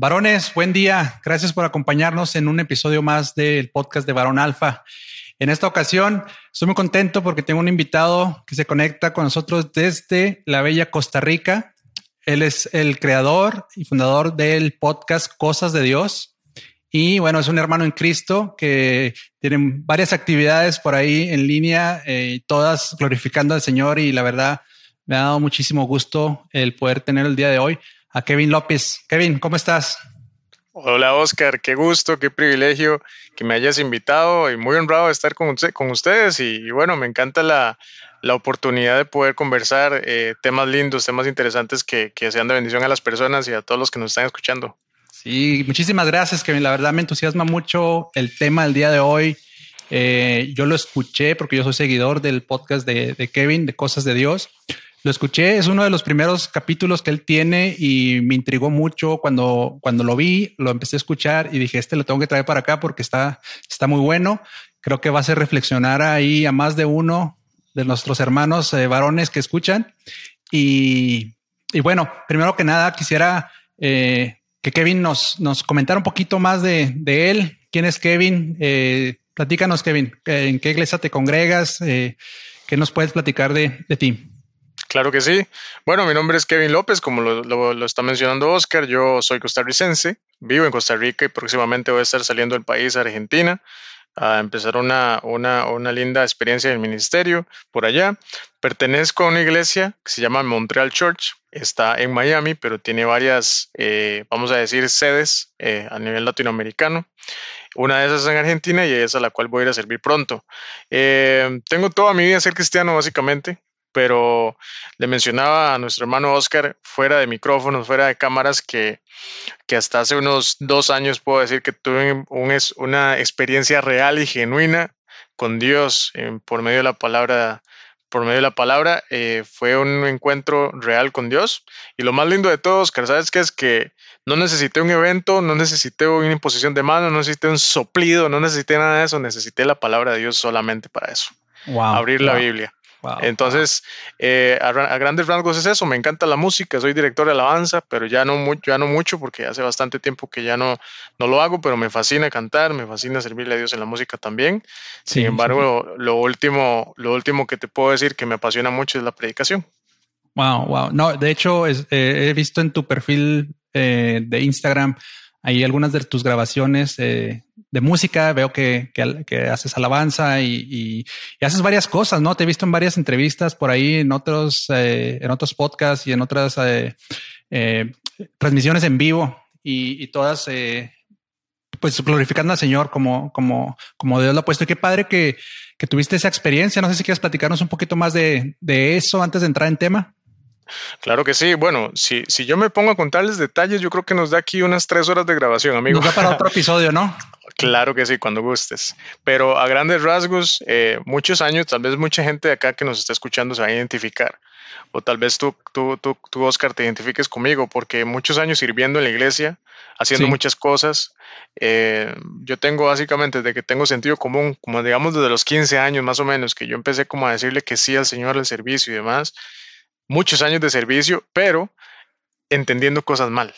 Varones, buen día. Gracias por acompañarnos en un episodio más del podcast de Varón Alfa. En esta ocasión estoy muy contento porque tengo un invitado que se conecta con nosotros desde la bella Costa Rica. Él es el creador y fundador del podcast Cosas de Dios. Y bueno, es un hermano en Cristo que tiene varias actividades por ahí en línea, eh, todas glorificando al Señor y la verdad me ha dado muchísimo gusto el poder tener el día de hoy a Kevin López. Kevin, ¿cómo estás? Hola Oscar, qué gusto, qué privilegio que me hayas invitado y muy honrado de estar con, con ustedes y, bueno, me encanta la, oportunidad de poder conversar eh, temas lindos, temas interesantes que, que sean de bendición a las personas y a todos los que nos están escuchando. Sí, muchísimas gracias Kevin, la verdad me entusiasma mucho el tema del día de hoy. Eh, yo lo escuché porque yo soy seguidor del podcast de, de Kevin, de Cosas de Dios. Lo escuché, es uno de los primeros capítulos que él tiene y me intrigó mucho cuando, cuando lo vi, lo empecé a escuchar y dije, este lo tengo que traer para acá porque está, está muy bueno. Creo que va a hacer reflexionar ahí a más de uno de nuestros hermanos eh, varones que escuchan. Y, y, bueno, primero que nada quisiera eh, que Kevin nos, nos comentara un poquito más de, de él. ¿Quién es Kevin? Eh, platícanos, Kevin, ¿en qué iglesia te congregas? ¿Qué nos puedes platicar de, de ti? Claro que sí. Bueno, mi nombre es Kevin López, como lo, está mencionando Oscar. Yo soy costarricense, vivo en Costa Rica y próximamente voy a estar saliendo del país a Argentina a empezar una, una, linda experiencia en el ministerio por allá. Pertenezco a una iglesia que se llama Montreal Church. Está en Miami, pero tiene varias, eh, vamos a decir, sedes eh, a nivel latinoamericano. Una de esas en Argentina y es a la cual voy a ir a servir pronto. Eh, tengo toda mi vida ser cristiano, básicamente pero le mencionaba a nuestro hermano Oscar fuera de micrófonos, fuera de cámaras, que, que hasta hace unos dos años puedo decir que tuve una experiencia real y genuina con Dios por medio de la palabra. Por medio de la palabra, eh, fue un encuentro real con Dios. Y lo más lindo de todo, Oscar, ¿sabes qué? Es que no necesité un evento, no necesité una imposición de mano, no necesité un soplido, no necesité nada de eso, necesité la palabra de Dios solamente para eso. Abrir la Biblia. Entonces, eh, a, grandes rasgos es eso. Me encanta la música, soy director de alabanza, pero ya no, mucho, ya no mucho porque hace bastante tiempo que ya no, no lo hago, pero me fascina cantar, me fascina servirle a Dios en la música también. Sin embargo, lo, último, lo último que te puedo decir que me apasiona mucho es la predicación. Wow, wow. No, de hecho, eh, he visto en tu perfil eh, de Instagram ahí algunas de tus grabaciones de música, veo que, haces alabanza y, haces varias cosas, ¿no? Te he visto en varias entrevistas por ahí, en otros, eh, en otros podcasts y en otras eh, eh, transmisiones en vivo y, todas, pues glorificando al Señor como, como, como Dios lo ha puesto. Y qué padre que, tuviste esa experiencia. No sé si quieres platicarnos un poquito más de, de eso antes de entrar en tema. Claro que sí. Bueno, si, si yo me pongo a contarles detalles, yo creo que nos da aquí unas tres horas de grabación, amigo. Nos para otro episodio, ¿no? Claro que sí, cuando gustes. Pero a grandes rasgos, eh, muchos años, tal vez mucha gente de acá que nos está escuchando se va a identificar. O tal vez tú, tú, tú, tú Oscar, te identifiques conmigo, porque muchos años sirviendo en la iglesia, haciendo muchas cosas. Eh, yo tengo básicamente desde que tengo sentido común, como digamos desde los 15 años más o menos, que yo empecé como a decirle que sí al Señor, al servicio y demás muchos años de servicio, pero entendiendo cosas mal,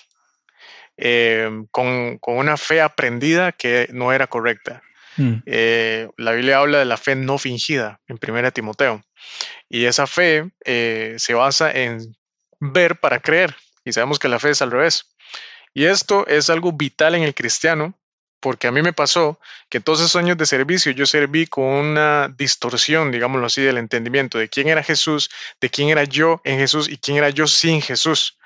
em, con, una fe aprendida que no era correcta. Mm. Eh, la Biblia habla de la fe no fingida en 1 Timoteo. Y esa fe eh, se basa en ver para creer. Y sabemos que la fe es al revés. Y esto es algo vital en el cristiano porque a mí me pasó que todos esos años de servicio yo serví con una distorsión, digámoslo así, del entendimiento de quién era Jesús, de quién era yo en Jesús y quién era yo sin Jesús.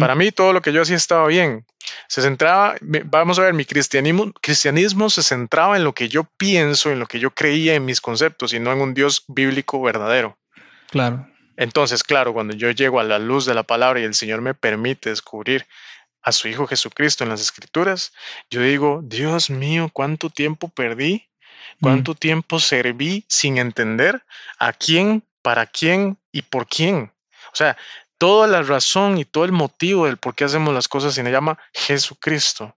Para mí todo lo que yo hacía estaba bien. Se centraba, vamos a ver, mi cristianismo, cristianismo se centraba en lo que yo pienso, en lo que yo creía en mis conceptos y no en un Dios bíblico verdadero. Claro. Entonces, claro, cuando yo llego a la luz de la palabra y el Señor me permite descubrir a su Hijo Jesucristo en las Escrituras, yo digo, Dios mío, ¿cuánto tiempo perdí? ¿Cuánto tiempo serví sin entender a quién, para quién y por quién? O sea, toda la razón y todo el motivo del por qué hacemos las cosas se le llama Jesucristo.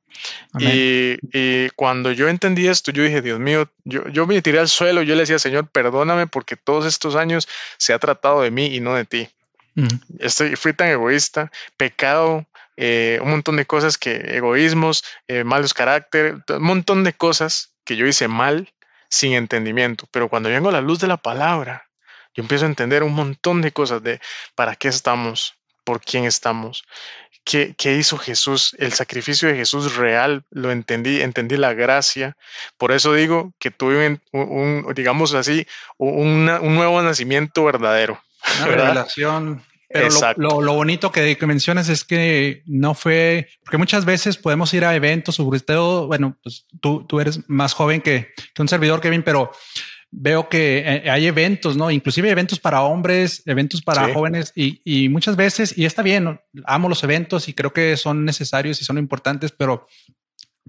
Y, cuando yo entendí esto, yo dije, Dios mío, yo, yo me tiré al suelo, yo le decía, Señor, perdóname porque todos estos años se ha tratado de mí y no de ti. Estoy, fui tan egoísta, pecado, eh, un montón de cosas que, egoísmos, eh, malos carácter, un montón de cosas que yo hice mal sin entendimiento. Pero cuando vengo a la luz de la palabra, yo empiezo a entender un montón de cosas de para qué estamos, por quién estamos, qué, qué hizo Jesús, el sacrificio de Jesús real, lo entendí, entendí la gracia. Por eso digo que tuve un, digamos así, un nuevo nacimiento verdadero. Una revelación. Pero lo, lo, bonito que, mencionas es que no fue, porque muchas veces podemos ir a eventos, sobre todo, bueno, pues tú, tú eres más joven que, que un servidor, Kevin, pero veo que eh, hay eventos, ¿no? Inclusive eventos para hombres, eventos para jóvenes y, y, muchas veces, y está bien, amo los eventos y creo que son necesarios y son importantes, pero,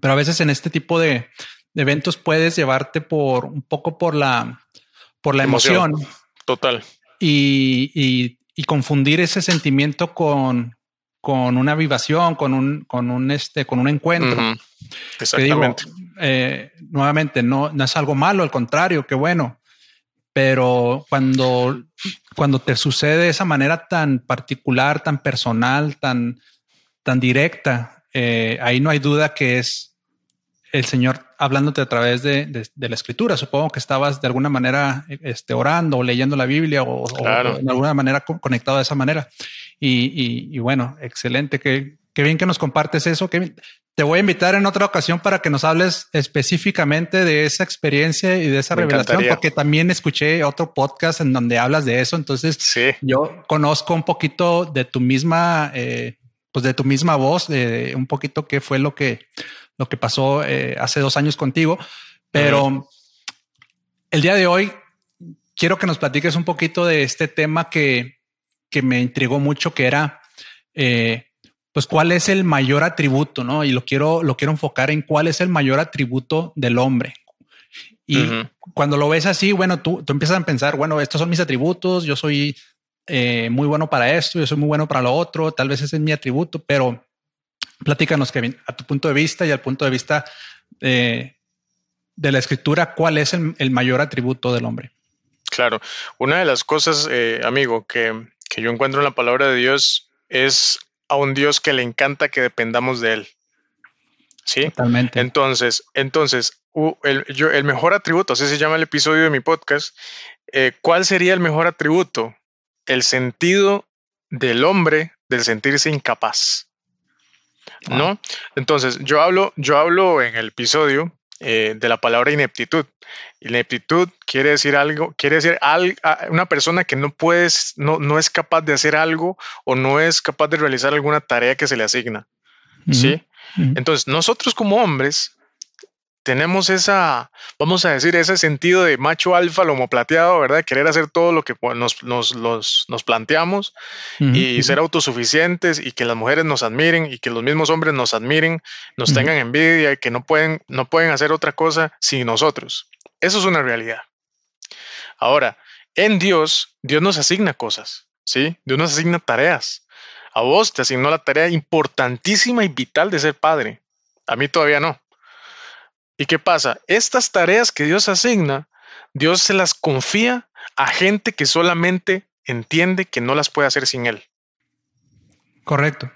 pero a veces en este tipo de, eventos puedes llevarte por un poco por la, por la emoción. Total. Y, y, y, confundir ese sentimiento con, con una vivación, con un, con un, este, con un encuentro. Exactamente. Eh, nuevamente, no, no es algo malo, al contrario, qué bueno. Pero cuando, cuando te sucede de esa manera tan particular, tan personal, tan, tan directa, eh, ahí no hay duda que es el Señor hablándote a través de, la escritura. Supongo que estabas de alguna manera este, orando o leyendo la Biblia o, o de alguna manera conectado de esa manera. Y, bueno, excelente. Qué, qué, bien que nos compartes eso. te voy a invitar en otra ocasión para que nos hables específicamente de esa experiencia y de esa revelación, porque también escuché otro podcast en donde hablas de eso. Entonces, yo conozco un poquito de tu misma, eh, pues de tu misma voz, de un poquito qué fue lo que, lo que pasó eh, hace dos años contigo. Pero el día de hoy quiero que nos platiques un poquito de este tema que, que me intrigó mucho, que era, eh, pues, cuál es el mayor atributo, ¿no? Y lo quiero, lo quiero enfocar en cuál es el mayor atributo del hombre. Y cuando lo ves así, bueno, tú, tú empiezas a pensar, bueno, estos son mis atributos, yo soy eh, muy bueno para esto, yo soy muy bueno para lo otro, tal vez ese es mi atributo, pero platícanos, Kevin, a tu punto de vista y al punto de vista de la escritura, ¿cuál es el, mayor atributo del hombre? Claro, una de las cosas, eh, amigo, que, que yo encuentro en la palabra de Dios es a un Dios que le encanta que dependamos de Él. ¿Sí? Totalmente. Entonces, entonces el, yo, el mejor atributo, así se llama el episodio de mi podcast, eh, ¿cuál sería el mejor atributo? El sentido del hombre del sentirse incapaz. ¿No? Entonces, yo hablo, yo hablo en el episodio eh, de la palabra ineptitud. Ineptitud quiere decir algo, quiere decir una persona que no puedes, no, no es capaz de hacer algo o no es capaz de realizar alguna tarea que se le asigna. ¿Sí? Entonces, nosotros como hombres tenemos esa, vamos a decir, ese sentido de macho alfa, lomo plateado, ¿verdad? Querer hacer todo lo que nos, nos, nos planteamos y ser autosuficientes y que las mujeres nos admiren y que los mismos hombres nos admiren, nos tengan envidia y que no pueden, no pueden hacer otra cosa sin nosotros. Eso es una realidad. Ahora, en Dios, Dios nos asigna cosas, ¿sí? Dios nos asigna tareas. A vos te asignó la tarea importantísima y vital de ser padre. A mí todavía no. ¿Y qué pasa? Estas tareas que Dios asigna, Dios se las confía a gente que solamente entiende que no las puede hacer sin Él. Correcto.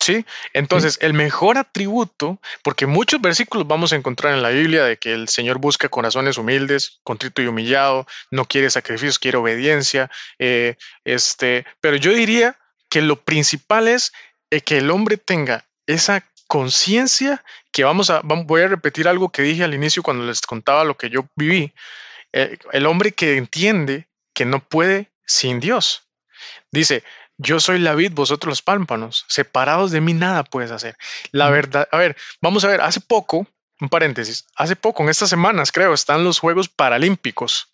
Sí, entonces el mejor atributo, porque muchos versículos vamos a encontrar en la Biblia de que el Señor busca corazones humildes, contrito y humillado, no quiere sacrificios, quiere obediencia, eh, este, pero yo diría que lo principal es eh, que el hombre tenga esa conciencia que vamos a, voy a repetir algo que dije al inicio cuando les contaba lo que yo viví, eh, el hombre que entiende que no puede sin Dios. Dice, yo soy la vid, vosotros los pámpanos, separados de mí nada puedes hacer. La verdad, a ver, vamos a ver, hace poco, un paréntesis, hace poco, en estas semanas creo, están los Juegos Paralímpicos.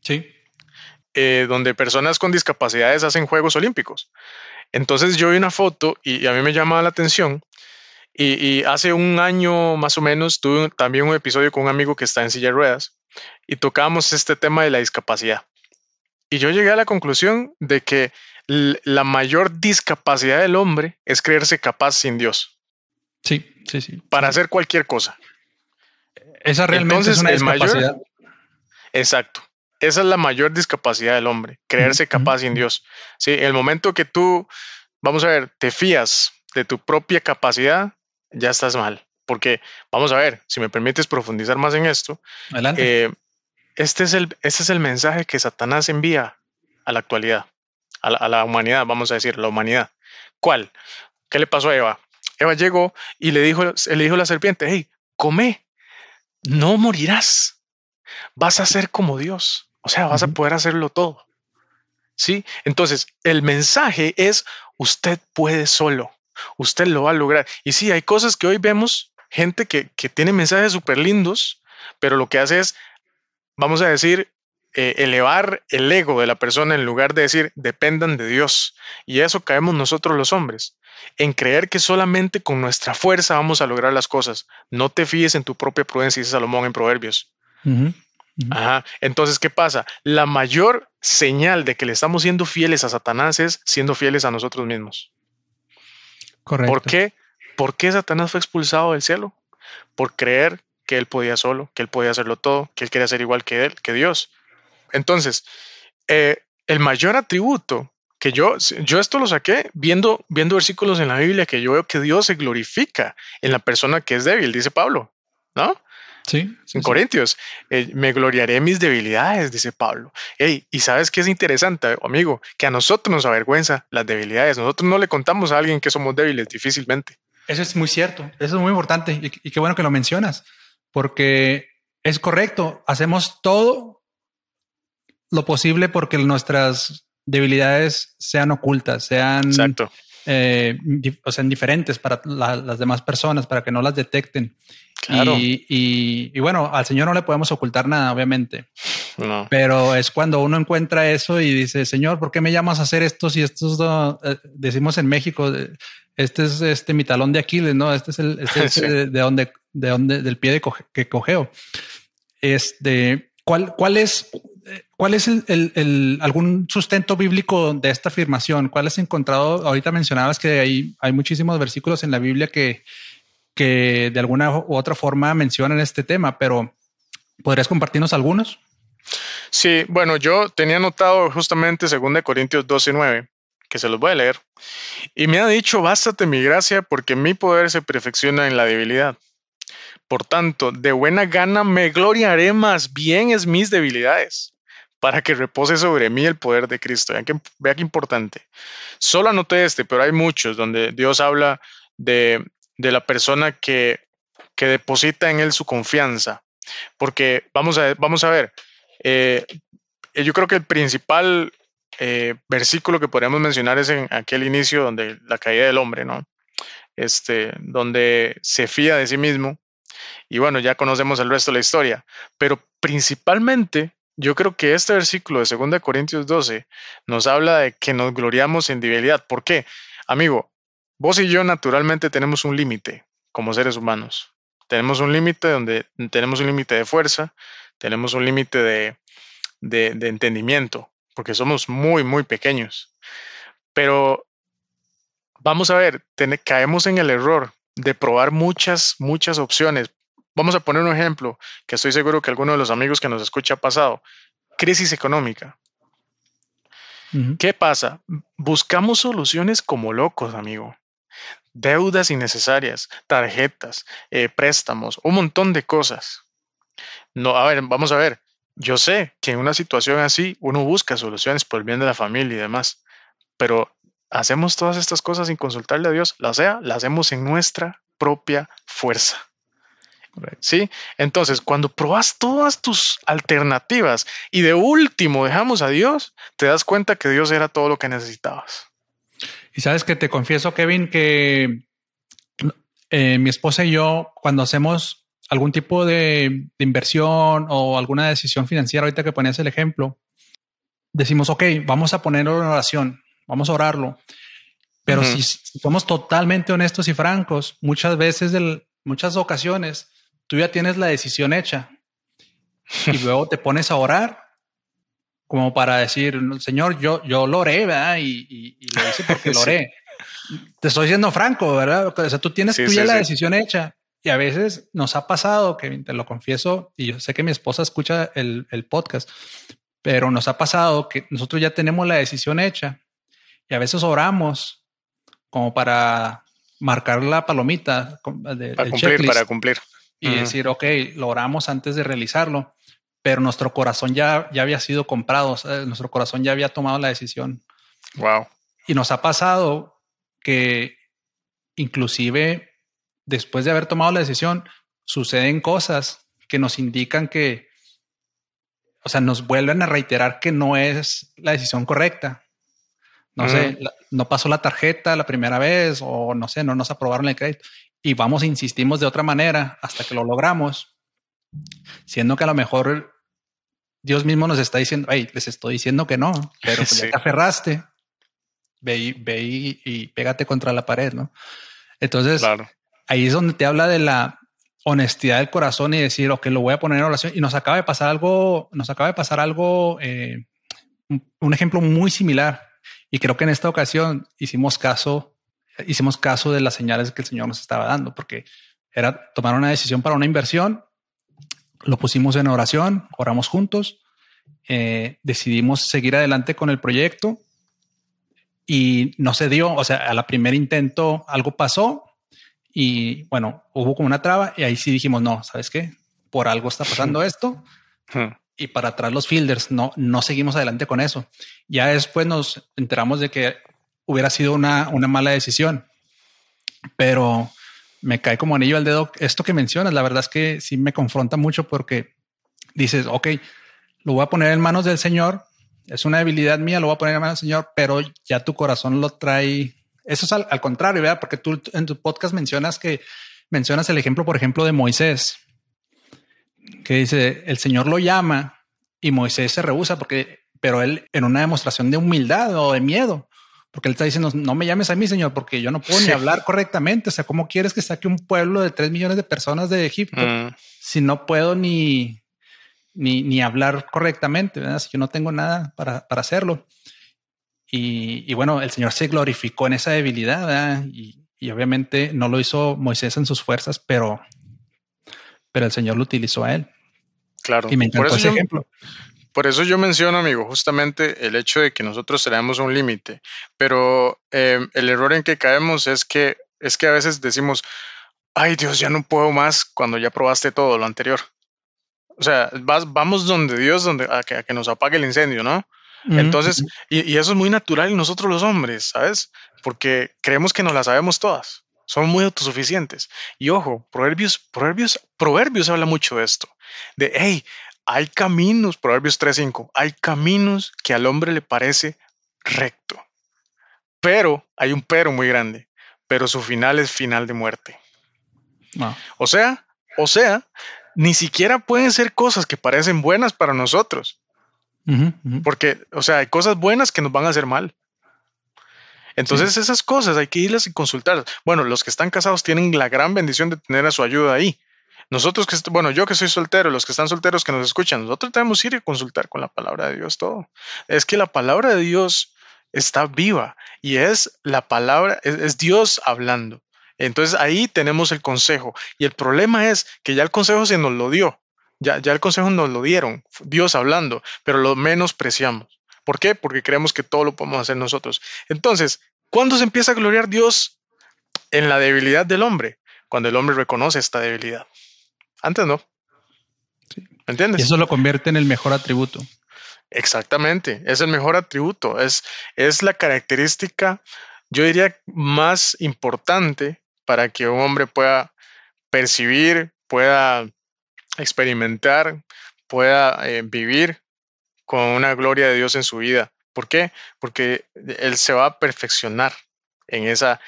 Sí. Eh, donde personas con discapacidades hacen Juegos Olímpicos. Entonces yo vi una foto y a mí me llamaba la atención Y, hace un año más o menos tuve también un episodio con un amigo que está en silla de ruedas y tocábamos este tema de la discapacidad. Y yo llegué a la conclusión de que la mayor discapacidad del hombre es creerse capaz sin Dios. Sí, sí, sí. Para hacer cualquier cosa. Esa realmente es una discapacidad. exacto. Esa es la mayor discapacidad del hombre, creerse capaz sin Dios. Sí, el momento que tú, vamos a ver, te fías de tu propia capacidad, ya estás mal. Porque, vamos a ver, si me permites profundizar más en esto, eh, este, es el, este es el mensaje que Satanás envía a la actualidad, a la, humanidad, vamos a decir, la humanidad. ¿Cuál? ¿Qué le pasó a Eva? Eva llegó y le dijo, le dijo a la serpiente, hey, come, no morirás, vas a ser como Dios, o sea, vas a poder hacerlo todo. ¿Sí? Entonces, el mensaje es, usted puede solo usted lo va a lograr. Y sí, hay cosas que hoy vemos, gente que, tiene mensajes súper lindos, pero lo que hace es, vamos a decir, eh, elevar el ego de la persona en lugar de decir, dependan de Dios. Y eso caemos nosotros los hombres, en creer que solamente con nuestra fuerza vamos a lograr las cosas. No te fíes en tu propia prudencia, dice Salomón en Proverbios. Ajá. Entonces, ¿qué pasa? La mayor señal de que le estamos siendo fieles a Satanás es siendo fieles a nosotros mismos. ¿Por qué? ¿Por qué Satanás fue expulsado del cielo? Por creer que él podía solo, que él podía hacerlo todo, que él quería ser igual que él, que Dios. Entonces, eh, el mayor atributo que yo, yo esto lo saqué viendo, viendo versículos en la Biblia que yo veo que Dios se glorifica en la persona que es débil, dice Pablo, ¿no? Sí. En Corintios, eh, me gloriaré en mis debilidades, dice Pablo. y sabes qué es interesante, amigo, que a nosotros nos avergüenza las debilidades. Nosotros no le contamos a alguien que somos débiles difícilmente. Eso es muy cierto. Eso es muy importante. Y, y qué bueno que lo mencionas, porque es correcto. Hacemos todo lo posible porque nuestras debilidades sean ocultas, sean Exacto. Eh, o sea, diferentes para las demás personas, para que no las detecten. Y, bueno, al Señor no le podemos ocultar nada, obviamente. Pero es cuando uno encuentra eso y dice, Señor, ¿por qué me llamas a hacer esto si estos eh, decimos en México, este es este mi talón de Aquiles, ¿no? Este es el este de, donde, de donde, del pie de que cogeo. Este, ¿cuál, cuál es ¿Cuál es el, algún sustento bíblico de esta afirmación? ¿Cuál has encontrado? Ahorita mencionabas que hay, hay muchísimos versículos en la Biblia que, que de alguna u otra forma mencionan este tema, pero ¿podrías compartirnos algunos? Sí, bueno, yo tenía notado justamente 2 Corintios 12, 9, que se los voy a leer. Y me ha dicho, bástate mi gracia porque mi poder se perfecciona en la debilidad. Por tanto, de buena gana me gloriaré más bien es mis debilidades para que repose sobre mí el poder de Cristo. Vean que, vea qué importante. Solo anoté este, pero hay muchos donde Dios habla de, la persona que, que, deposita en Él su confianza. Porque vamos a, vamos a ver, eh, yo creo que el principal eh, versículo que podríamos mencionar es en aquel inicio donde la caída del hombre, ¿no? Este, donde se fía de sí mismo. Y bueno, ya conocemos el resto de la historia. Pero principalmente yo creo que este versículo de 2 Corintios 12 nos habla de que nos gloriamos en debilidad. ¿Por qué? Amigo, vos y yo naturalmente tenemos un límite como seres humanos. Tenemos un límite donde tenemos un límite de fuerza, tenemos un límite de, de, entendimiento, porque somos muy, muy pequeños. Pero vamos a ver, caemos en el error de probar muchas, muchas opciones Vamos a poner un ejemplo que estoy seguro que alguno de los amigos que nos escucha ha pasado. Crisis económica. ¿Qué pasa? Buscamos soluciones como locos, amigo. Deudas innecesarias, tarjetas, eh, préstamos, un montón de cosas. No, a ver, vamos a ver. Yo sé que en una situación así uno busca soluciones por el bien de la familia y demás, pero hacemos todas estas cosas sin consultarle a Dios, la sea, la hacemos en nuestra propia fuerza. ¿Sí? Entonces, cuando probas todas tus alternativas y de último dejamos a Dios, te das cuenta que Dios era todo lo que necesitabas. Y sabes que te confieso, Kevin, que eh, mi esposa y yo, cuando hacemos algún tipo de, inversión o alguna decisión financiera, ahorita que ponías el ejemplo, decimos, ok, vamos a ponerlo en oración, vamos a orarlo. Pero si, somos totalmente honestos y francos, muchas veces, en muchas ocasiones, tú ya tienes la decisión hecha y luego te pones a orar como para decir, Señor, yo, yo lo oré, ¿verdad? Y, lo hice porque lo oré. Te estoy siendo franco, ¿verdad? O sea, tú tienes tú ya la decisión hecha y a veces nos ha pasado, que te lo confieso, y yo sé que mi esposa escucha el, el podcast, pero nos ha pasado que nosotros ya tenemos la decisión hecha y a veces oramos como para marcar la palomita de, para cumplir, para cumplir. Y decir, ok, lo oramos antes de realizarlo, pero nuestro corazón ya, ya había sido comprado, nuestro corazón ya había tomado la decisión. Wow. Y nos ha pasado que inclusive después de haber tomado la decisión, suceden cosas que nos indican que, o sea, nos vuelven a reiterar que no es la decisión correcta. No sé, no pasó la tarjeta la primera vez o no sé, no nos aprobaron el crédito y vamos, insistimos de otra manera hasta que lo logramos, siendo que a lo mejor Dios mismo nos está diciendo, hey, les estoy diciendo que no, pero pues ya te aferraste, ve y, ve y, pégate contra la pared, ¿no? Entonces, ahí es donde te habla de la honestidad del corazón y decir, ok, lo voy a poner en oración. Y nos acaba de pasar algo, nos acaba de pasar algo, eh, un ejemplo muy similar. Y creo que en esta ocasión hicimos caso, hicimos caso de las señales que el Señor nos estaba dando, porque era tomar una decisión para una inversión, lo pusimos en oración, oramos juntos, eh, decidimos seguir adelante con el proyecto y no se dio, o sea, a la primer intento algo pasó y bueno, hubo como una traba y ahí sí dijimos, no, ¿sabes qué? Por algo está pasando esto y para atrás los fielders. No, no seguimos adelante con eso. Ya después nos enteramos de que hubiera sido una, una mala decisión, pero me cae como anillo al dedo esto que mencionas. La verdad es que sí me confronta mucho porque dices, ok, lo voy a poner en manos del Señor. Es una debilidad mía, lo voy a poner en manos del Señor, pero ya tu corazón lo trae. Eso es al, contrario, ¿verdad? Porque tú en tu podcast mencionas que mencionas el ejemplo, por ejemplo, de Moisés que dice, el Señor lo llama y Moisés se rehúsa porque, pero él en una demostración de humildad o de miedo, porque él está diciendo, no me llames a mí, Señor, porque yo no puedo ni hablar correctamente. O sea, ¿cómo quieres que saque un pueblo de tres millones de personas de Egipto mm. si no puedo ni, ni, ni hablar correctamente? Si yo no tengo nada para, para hacerlo. Y, y, bueno, el Señor se glorificó en esa debilidad y, y obviamente no lo hizo Moisés en sus fuerzas, pero pero el Señor lo utilizó a él. Claro. Y me encantó ese ejemplo. Por eso yo menciono, amigo, justamente el hecho de que nosotros tenemos un límite, pero em, el error en que caemos es que, es que a veces decimos, ay Dios, ya no puedo más cuando ya probaste todo lo anterior. O sea, vamos donde Dios, donde, a, que, nos apague el incendio, ¿no? Entonces, y, y, eso es muy natural en nosotros los hombres, ¿sabes? Porque creemos que nos las sabemos todas son muy autosuficientes. Y ojo, Proverbios, Proverbios, Proverbios habla mucho de esto, de, hey, hay caminos, Proverbios 3.5, hay caminos que al hombre le parece recto, pero hay un pero muy grande, pero su final es final de muerte. O sea, o sea, ni siquiera pueden ser cosas que parecen buenas para nosotros. Porque, o sea, hay cosas buenas que nos van a hacer mal. Entonces esas cosas hay que irlas y consultarlas. Bueno, los que están casados tienen la gran bendición de tener a su ayuda ahí. Nosotros que, bueno, yo que soy soltero, los que están solteros que nos escuchan, nosotros tenemos que ir a consultar con la palabra de Dios todo. Es que la palabra de Dios está viva y es la palabra, es, Dios hablando. Entonces ahí tenemos el consejo. Y el problema es que ya el consejo se nos lo dio. Ya, ya el consejo nos lo dieron, Dios hablando, pero lo menospreciamos. ¿Por qué? Porque creemos que todo lo podemos hacer nosotros. Entonces, ¿cuándo se empieza a gloriar Dios? En la debilidad del hombre, cuando el hombre reconoce esta debilidad. Antes no. ¿Me entiendes? Y eso lo convierte en el mejor atributo. Exactamente, es el mejor atributo, es, es la característica, yo diría, más importante para que un hombre pueda percibir, pueda experimentar, pueda eh, vivir con una gloria de Dios en su vida. ¿Por qué? Porque Él se va a perfeccionar en esa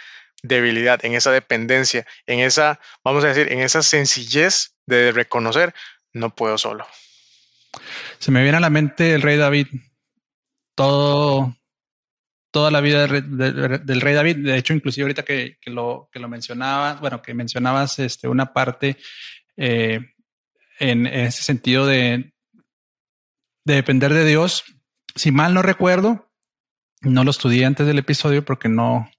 debilidad, en esa dependencia, en esa, vamos a decir, en esa sencillez de reconocer, no puedo solo. Se me viene a la mente el rey David. Todo, toda la vida del, rey David. De hecho, inclusive ahorita que, lo, que lo mencionabas, bueno, que mencionabas este, una parte eh, en, ese sentido de, de depender de Dios. Si mal no recuerdo, no lo estudié antes del episodio porque no,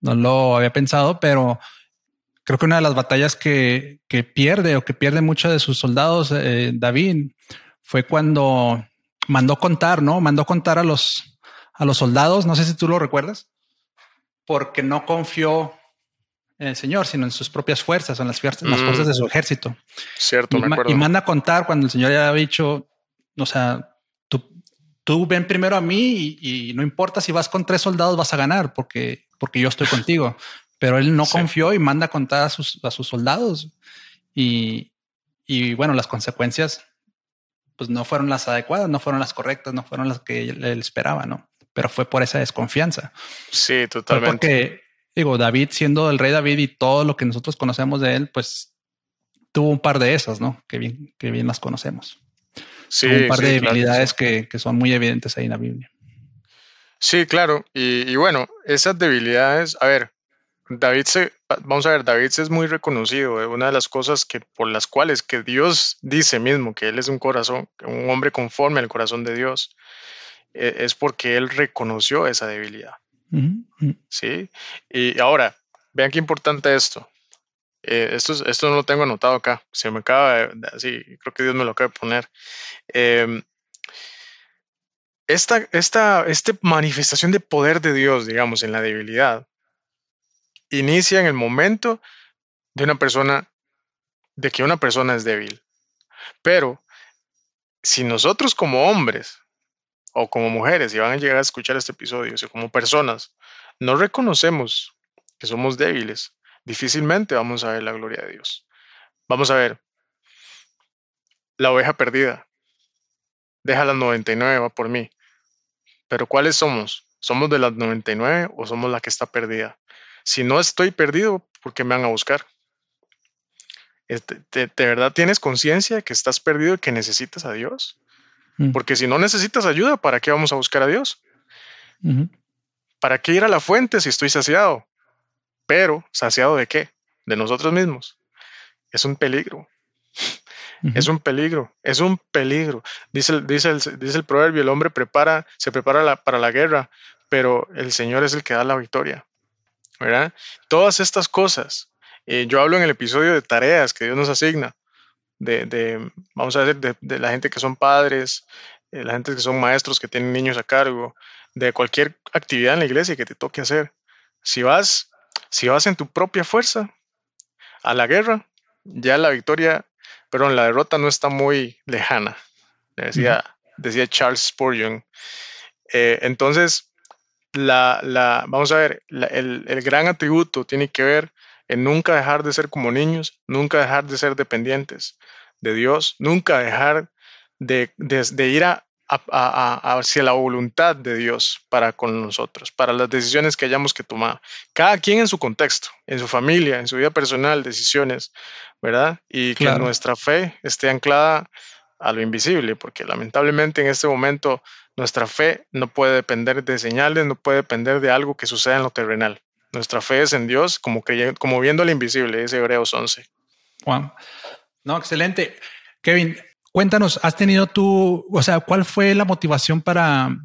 no lo había pensado, pero creo que una de las batallas que, que pierde o que pierde muchos de sus soldados, eh, David, fue cuando mandó contar, ¿no? Mandó contar a los, a los soldados, no sé si tú lo recuerdas, porque no confió en el Señor, sino en sus propias fuerzas, en las, fuerzas, las fuerzas de su mm. ejército. Cierto, y, me acuerdo. Y manda contar cuando el Señor ya había dicho, o sea, tú, tú ven primero a mí y, no importa si vas con tres soldados, vas a ganar porque, porque yo estoy contigo. Pero él no confió y manda contar a sus, a sus soldados. Y, y bueno, las consecuencias pues no fueron las adecuadas, no fueron las correctas, no fueron las que él, esperaba, ¿no? Pero fue por esa desconfianza. Sí, totalmente. porque, digo, David siendo el rey David y todo lo que nosotros conocemos de él, pues tuvo un par de esas, ¿no? Que bien, que bien las conocemos. Sí, un par de debilidades que, son muy evidentes ahí en la Biblia. Sí, claro. Y, y, bueno, esas debilidades, a ver, David se, vamos a ver, David es muy reconocido. Eh, una de las cosas que por las cuales que Dios dice mismo que él es un corazón, un hombre conforme al corazón de Dios, eh, es porque él reconoció esa debilidad. Sí. Y ahora, vean qué importante esto. Eh, esto, esto no lo tengo anotado acá. Se me acaba así, creo que Dios me lo acaba de poner. Esta, esta, esta manifestación de poder de Dios, digamos, en la debilidad, inicia en el momento de una persona, de que una persona es débil. Pero si nosotros como hombres o como mujeres, y van a llegar a escuchar este episodio, o como personas, no reconocemos que somos débiles, difícilmente vamos a ver la gloria de Dios. Vamos a ver la oveja perdida. Deja las 99, va por mí. Pero ¿cuáles somos? ¿Somos de las 99 o somos la que está perdida? Si no estoy perdido, ¿por qué me van a buscar? ¿De, verdad tienes conciencia de que estás perdido y que necesitas a Dios? Mm. Porque si no necesitas ayuda, ¿para qué vamos a buscar a Dios? ¿Para qué ir a la fuente si estoy saciado? Pero, ¿saciado de qué? De nosotros mismos. Es un peligro. Es un peligro, es un peligro. Dice, dice, el, dice el proverbio, el hombre prepara, se prepara para la guerra, pero el Señor es el que da la victoria. ¿verdad? Todas estas cosas. Eh, yo hablo en el episodio de tareas que Dios nos asigna, de, vamos a decir, de, la gente que son padres, de la gente que son maestros que tienen niños a cargo, de cualquier actividad en la iglesia que te toque hacer. Si vas, si vas en tu propia fuerza a la guerra, ya la victoria, perdón, la derrota no está muy lejana, decía, decía Charles Spurgeon. Eh, entonces, la, la, vamos a ver, el, el, gran atributo tiene que ver en nunca dejar de ser como niños, nunca dejar de ser dependientes de Dios, nunca dejar de, de, ir a, a, hacia la voluntad de Dios para con nosotros, para las decisiones que hayamos que tomar. Cada quien en su contexto, en su familia, en su vida personal, decisiones, ¿verdad? Y que nuestra fe esté anclada a lo invisible, porque lamentablemente en este momento nuestra fe no puede depender de señales, no puede depender de algo que suceda en lo terrenal. Nuestra fe es en Dios como, como viendo lo invisible, es Hebreos 11. Juan, no, excelente. Kevin, cuéntanos, ¿has tenido tú, o sea, cuál fue la motivación para,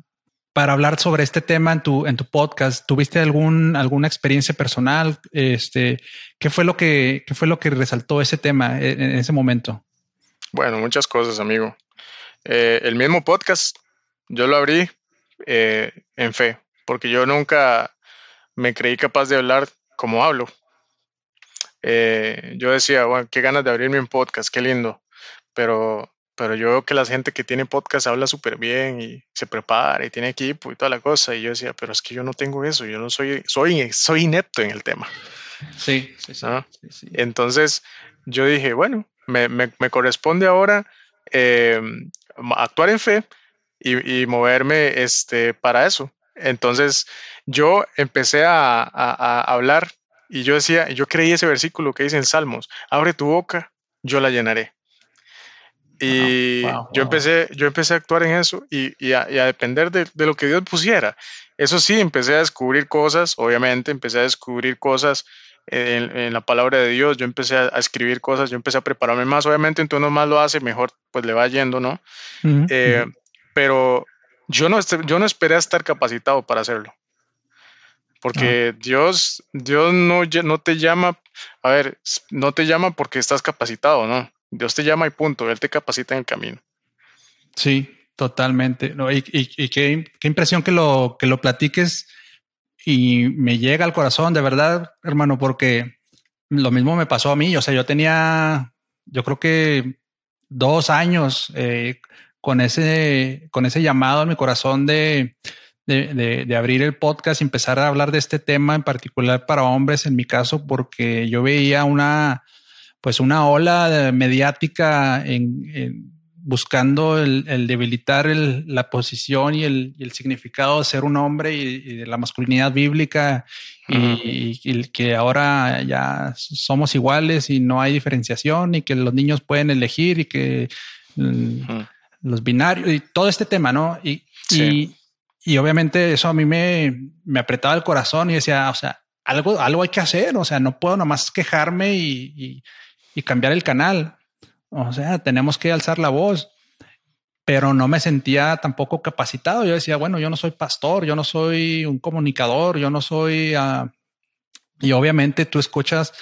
para hablar sobre este tema en tu, en tu podcast? ¿Tuviste algún, alguna experiencia personal? Este, ¿qué, fue lo que, ¿Qué fue lo que resaltó ese tema en ese momento? Bueno, muchas cosas, amigo. Eh, el mismo podcast, yo lo abrí eh, en fe, porque yo nunca me creí capaz de hablar como hablo. Eh, yo decía, bueno, qué ganas de abrirme un podcast, qué lindo. Pero, pero yo veo que la gente que tiene podcast habla súper bien y se prepara y tiene equipo y toda la cosa. Y yo decía, pero es que yo no tengo eso, yo no soy, soy, soy inepto en el tema. Sí, sí, sí. Entonces yo dije, bueno, me, corresponde ahora eh, actuar en fe y, moverme este, para eso. Entonces yo empecé a, hablar y yo decía, yo creí ese versículo que dice en Salmos, abre tu boca, yo la llenaré. Y yo, Empecé, yo empecé a actuar en eso y, a, depender de, lo que Dios pusiera. Eso sí, empecé a descubrir cosas, obviamente, empecé a descubrir cosas en, la palabra de Dios, yo empecé a, escribir cosas, yo empecé a prepararme más, obviamente, entonces uno más lo hace, mejor pues le va yendo, ¿no? Eh, pero yo no, yo no esperé a estar capacitado para hacerlo. Porque Dios, Dios no, no te llama, a ver, no te llama porque estás capacitado, ¿no? Dios te llama y punto, Él te capacita en el camino. Sí, totalmente. No, y, qué, impresión que lo, que lo platiques y me llega al corazón, de verdad, hermano, porque lo mismo me pasó a mí. O sea, yo tenía, yo creo que dos años eh, con, ese, con ese llamado en mi corazón de, de, de, abrir el podcast y empezar a hablar de este tema en particular para hombres, en mi caso, porque yo veía una, pues una ola mediática en, buscando el, debilitar la posición y el, significado de ser un hombre y, de la masculinidad bíblica y, que ahora ya somos iguales y no hay diferenciación y que los niños pueden elegir y que mm, los binarios y todo este tema, ¿no? Y, y, obviamente eso a mí me, me apretaba el corazón y decía, o sea, algo, algo hay que hacer, o sea, no puedo nomás quejarme y y cambiar el canal. O sea, tenemos que alzar la voz, pero no me sentía tampoco capacitado. Yo decía, bueno, yo no soy pastor, yo no soy un comunicador, yo no soy... Uh... y obviamente tú escuchas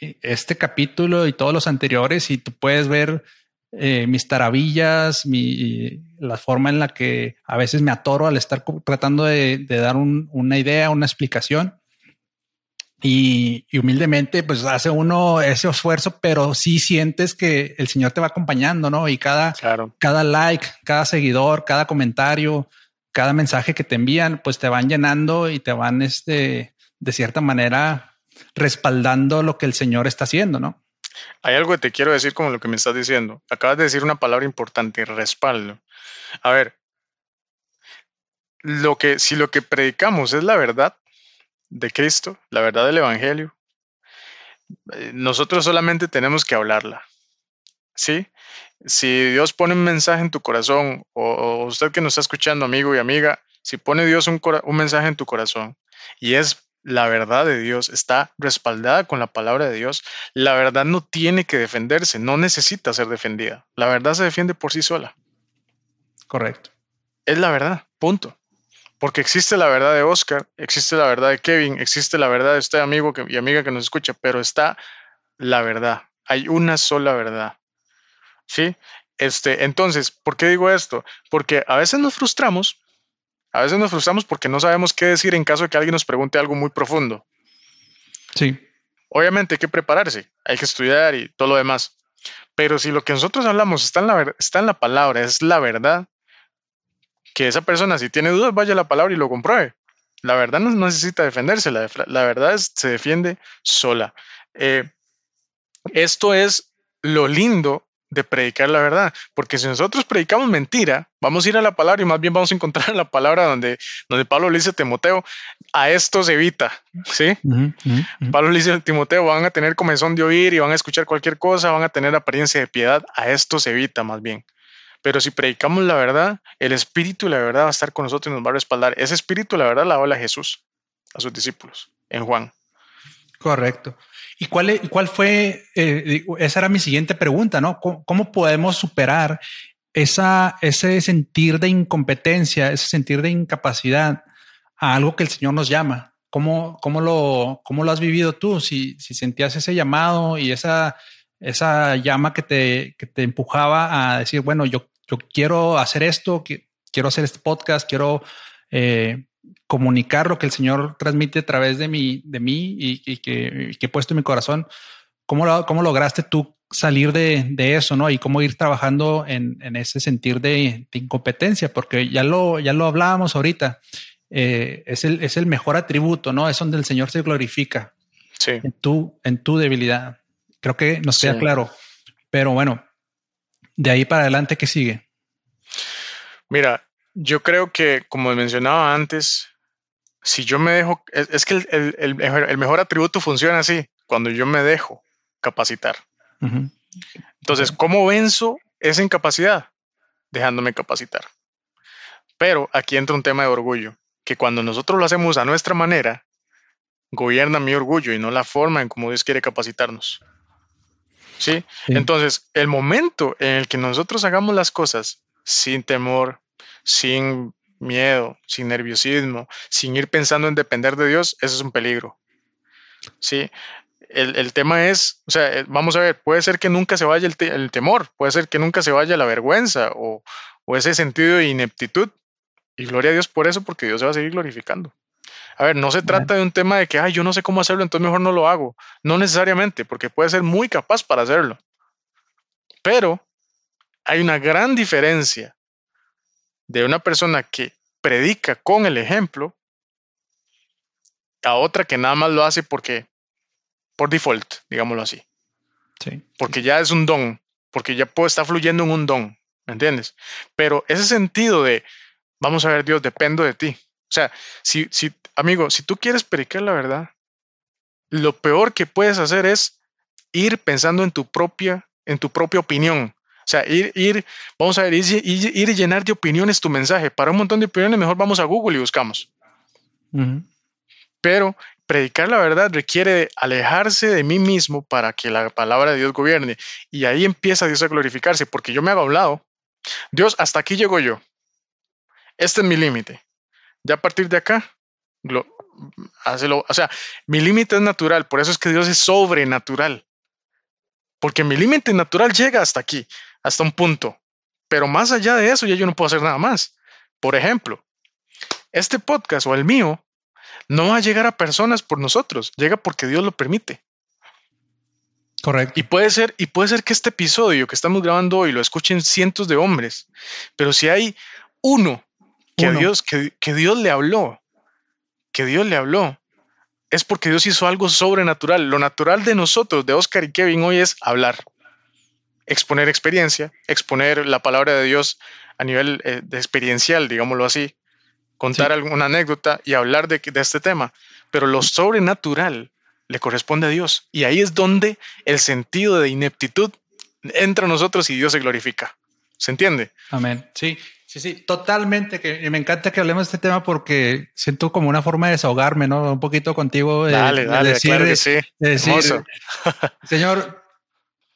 eh, este capítulo y todos los anteriores y tú puedes ver eh, mis taravillas, mi, la forma en la que a veces me atoro al estar tratando de, dar un, una idea, una explicación. Y, humildemente, pues hace uno ese esfuerzo, pero sí sientes que el Señor te va acompañando, ¿no? Y cada, cada like, cada seguidor, cada comentario, cada mensaje que te envían, pues te van llenando y te van, este, de cierta manera, respaldando lo que el Señor está haciendo, ¿no? Hay algo que te quiero decir como lo que me estás diciendo. Acabas de decir una palabra importante, respaldo. A ver, lo que, si lo que predicamos es la verdad, de Cristo, la verdad del Evangelio, eh, nosotros solamente tenemos que hablarla. ¿Sí? Si Dios pone un mensaje en tu corazón, o, usted que nos está escuchando, amigo y amiga, si pone Dios un, un mensaje en tu corazón y es la verdad de Dios, está respaldada con la palabra de Dios, la verdad no tiene que defenderse, no necesita ser defendida. La verdad se defiende por sí sola. Correcto. Es la verdad, punto. Porque existe la verdad de Oscar, existe la verdad de Kevin, existe la verdad de este amigo y amiga que nos escucha, pero está la verdad. Hay una sola verdad. ¿Sí? Este, entonces, ¿por qué digo esto? Porque a veces nos frustramos, a veces nos frustramos porque no sabemos qué decir en caso de que alguien nos pregunte algo muy profundo. Sí. Obviamente hay que prepararse, hay que estudiar y todo lo demás. Pero si lo que nosotros hablamos está en la, está en la palabra, es la verdad, que esa persona, si tiene dudas, vaya a la palabra y lo compruebe. La verdad no necesita defenderse, la, verdad se defiende sola. Eh, esto es lo lindo de predicar la verdad, porque si nosotros predicamos mentira, vamos a ir a la palabra y más bien vamos a encontrar la palabra donde, donde Pablo le dice a Timoteo, a esto se evita, ¿sí? Pablo le dice a Timoteo, van a tener comezón de oír y van a escuchar cualquier cosa, van a tener apariencia de piedad, a esto se evita más bien. Pero si predicamos la verdad, el Espíritu de la verdad va a estar con nosotros y nos va a respaldar. Ese Espíritu de la verdad la habla Jesús a sus discípulos en Juan. Correcto. ¿Y cuál, fue? Eh, esa era mi siguiente pregunta, ¿no? ¿Cómo, podemos superar ese sentir de incompetencia, ese sentir de incapacidad a algo que el Señor nos llama? ¿Cómo, cómo, lo, cómo lo has vivido tú? Si, si sentías ese llamado y esa, esa llama que te, que te empujaba a decir, bueno, yo, yo quiero hacer esto, quiero hacer este podcast, quiero eh, comunicar lo que el Señor transmite a través de mí, de mí y, que, he puesto en mi corazón. ¿Cómo, cómo lograste tú salir de, eso, no? Y cómo ir trabajando en, ese sentir de, incompetencia, porque ya lo, ya lo hablábamos ahorita. Eh, es, el, es el mejor atributo, ¿no? Es donde el Señor se glorifica. Sí. En tu, en tu debilidad. Creo que nos queda claro. Pero bueno, de ahí para adelante, ¿qué sigue? Mira, yo creo que, como mencionaba antes, si yo me dejo, es, que el, mejor atributo funciona así, cuando yo me dejo capacitar. Entonces, ¿cómo venzo esa incapacidad? Dejándome capacitar. Pero aquí entra un tema de orgullo, que cuando nosotros lo hacemos a nuestra manera, gobierna mi orgullo y no la forma en cómo Dios quiere capacitarnos. ¿Sí? Entonces, el momento en el que nosotros hagamos las cosas sin temor, sin miedo, sin nerviosismo, sin ir pensando en depender de Dios, eso es un peligro. Sí, el, tema es, o sea, eh, vamos a ver, puede ser que nunca se vaya el, temor, puede ser que nunca se vaya la vergüenza o, o, ese sentido de ineptitud. Y gloria a Dios por eso, porque Dios se va a seguir glorificando. A ver, no se trata de un tema de que, ay, yo no sé cómo hacerlo, entonces mejor no lo hago. No necesariamente, porque puede ser muy capaz para hacerlo. Pero hay una gran diferencia de una persona que predica con el ejemplo a otra que nada más lo hace porque por default, digámoslo así. Sí. Porque ya es un don, porque ya puede estar fluyendo en un don, ¿me entiendes? Pero ese sentido de, vamos a ver, Dios, dependo de ti. O sea, si, si, amigo, si tú quieres predicar la verdad, lo peor que puedes hacer es ir pensando en tu propia, en tu propia opinión. O sea, ir, ir vamos a ver, ir, ir, llenar de opiniones tu mensaje. Para un montón de opiniones, mejor vamos a Google y buscamos. Pero predicar la verdad requiere alejarse de mí mismo para que la palabra de Dios gobierne. Y ahí empieza Dios a glorificarse, porque yo me hago a un lado. Dios, hasta aquí llego yo. Este es mi límite. Ya a partir de acá, hácelo. O sea, mi límite es natural, por eso es que Dios es sobrenatural. Porque mi límite natural llega hasta aquí, hasta un punto. Pero más allá de eso, ya yo no puedo hacer nada más. Por ejemplo, este podcast o el mío no va a llegar a personas por nosotros, llega porque Dios lo permite. Correcto. Y puede ser, y puede ser que este episodio que estamos grabando hoy lo escuchen cientos de hombres, pero si hay uno que Dios, que, que Dios le habló, que Dios le habló, es porque Dios hizo algo sobrenatural. Lo natural de nosotros, de Oscar y Kevin, hoy es hablar, exponer experiencia, exponer la palabra de Dios a nivel eh, de experiencial, digámoslo así, contar alguna anécdota y hablar de, este tema, pero lo sobrenatural le corresponde a Dios. Y ahí es donde el sentido de ineptitud entra a nosotros y Dios se glorifica. ¿Se entiende? Amén. Sí, sí, sí, totalmente. Que me encanta que hablemos de este tema porque siento como una forma de desahogarme, ¿no? Un poquito contigo. dale, dale, claro que sí. Señor,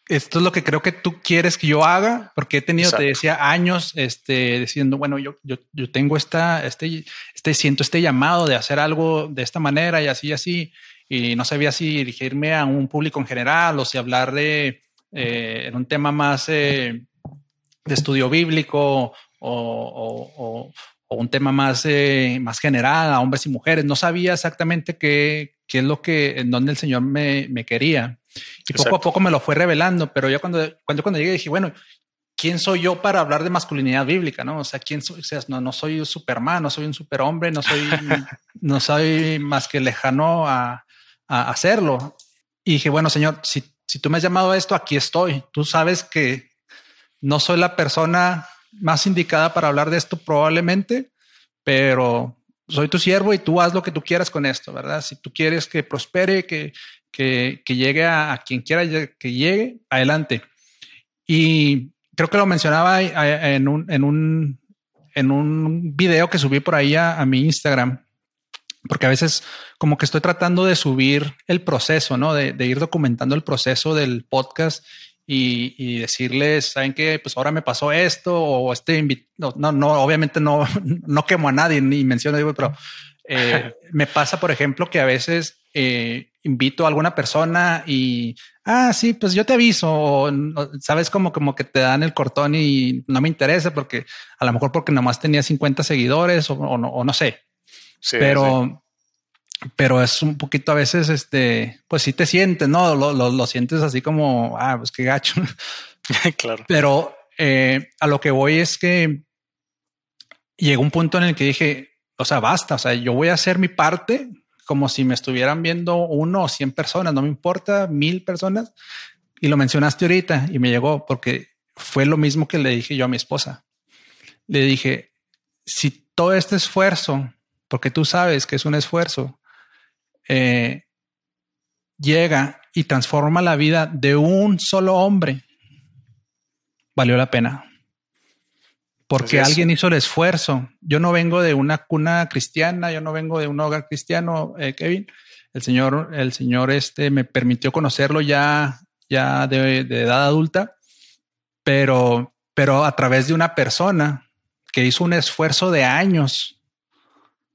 esto es lo que creo que tú quieres que yo haga, porque he tenido, te decía, años este, diciendo, bueno, yo, yo, yo tengo esta, este, este, siento este llamado de hacer algo de esta manera y así y así, y no sabía si dirigirme a un público en general o si hablar de eh, en un tema más eh, de estudio bíblico o, o, un tema más, eh, más general a hombres y mujeres. No sabía exactamente qué, qué es lo que, en dónde el Señor me, me quería. Y poco a poco me lo fue revelando, pero yo cuando, cuando, cuando llegué dije, bueno, ¿quién soy yo para hablar de masculinidad bíblica? No, o sea, ¿quién soy? O sea, no, no soy un superman, no soy un superhombre, no soy, no soy más que lejano a, a, hacerlo. Y dije, bueno, Señor, si, si tú me has llamado a esto, aquí estoy. Tú sabes que no soy la persona más indicada para hablar de esto probablemente, pero soy tu siervo y tú haz lo que tú quieras con esto, ¿verdad? Si tú quieres que prospere, que, que, llegue a, quien quiera que llegue, adelante. Y creo que lo mencionaba en un, en un, en un video que subí por ahí a, mi Instagram, porque a veces como que estoy tratando de subir el proceso, ¿no? De, ir documentando el proceso del podcast y, decirles, ¿saben qué? Pues ahora me pasó esto o este no, no, no, obviamente no, no quemo a nadie ni menciono, digo, pero eh, me pasa, por ejemplo, que a veces eh, invito a alguna persona y, ah, sí, pues yo te aviso, sabes como, como que te dan el cortón y no me interesa porque a lo mejor porque nomás tenía 50 seguidores o, no, sé. pero, pero es un poquito a veces, este, pues sí te sientes, ¿no? Lo, sientes así como, ah, pues qué gacho. claro. Pero eh, a lo que voy es que llegó un punto en el que dije, o sea, basta, o sea, yo voy a hacer mi parte como si me estuvieran viendo uno o cien personas, no me importa, mil personas. Y lo mencionaste ahorita y me llegó porque fue lo mismo que le dije yo a mi esposa. Le dije, si todo este esfuerzo, porque tú sabes que es un esfuerzo, eh, llega y transforma la vida de un solo hombre, valió la pena. Porque alguien hizo el esfuerzo. Yo no vengo de una cuna cristiana, yo no vengo de un hogar cristiano, eh, Kevin. El Señor, el Señor este me permitió conocerlo ya, ya de, edad adulta, pero, pero a través de una persona que hizo un esfuerzo de años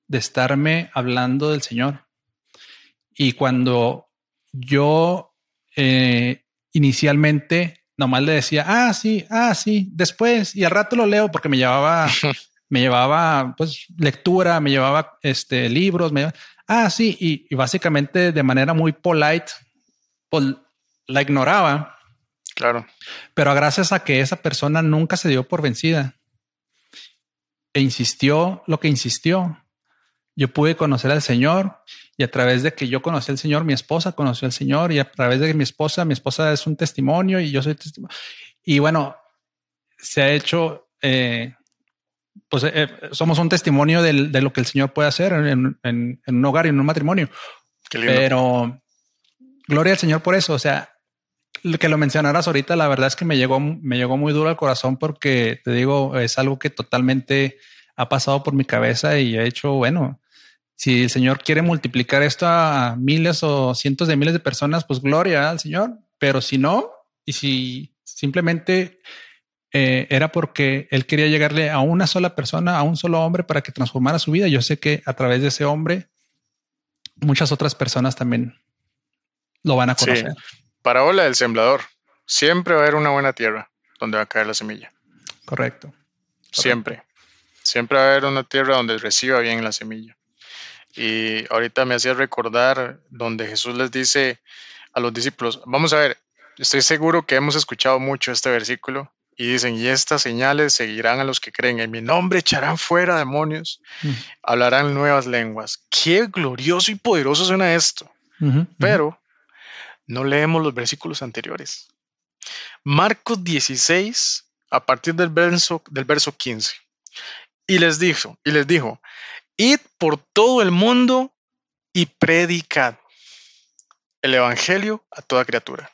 de estarme hablando del Señor. Y cuando yo eh, inicialmente nomás le decía, ah, sí, ah, sí, después, y al rato lo leo porque me llevaba, me llevaba pues lectura, me llevaba este libros, me ah, sí, y, básicamente de manera muy polite, pues, la ignoraba. Claro. Pero gracias a que esa persona nunca se dio por vencida e insistió lo que insistió, yo pude conocer al Señor y a través de que yo conocí al Señor, mi esposa conoció al Señor y a través de mi esposa, mi esposa es un testimonio y yo soy testimonio. Y bueno, se ha hecho, eh, pues eh, somos un testimonio de lo que el Señor puede hacer en, un hogar y en un matrimonio. Pero gloria al Señor por eso. O sea, lo que lo mencionaras ahorita, la verdad es que me llegó, me llegó muy duro al corazón porque te digo, es algo que totalmente ha pasado por mi cabeza y he hecho, bueno, si el Señor quiere multiplicar esto a miles o cientos de miles de personas, pues gloria al Señor. Pero si no, y si simplemente eh, era porque Él quería llegarle a una sola persona, a un solo hombre para que transformara su vida, yo sé que a través de ese hombre, muchas otras personas también lo van a conocer. Sí. Parábola del sembrador. Siempre va a haber una buena tierra donde va a caer la semilla. Correcto. Siempre. Siempre va a haber una tierra donde reciba bien la semilla. Y ahorita me hacía recordar donde Jesús les dice a los discípulos, vamos a ver, estoy seguro que hemos escuchado mucho este versículo y dicen, y estas señales seguirán a los que creen, en mi nombre echarán fuera demonios, mm. hablarán nuevas lenguas. Qué glorioso y poderoso suena esto. Pero no leemos los versículos anteriores. Marcos 16, a partir del verso, del verso 15. Y les dijo, y les dijo, Id por todo el mundo y predicad el Evangelio a toda criatura.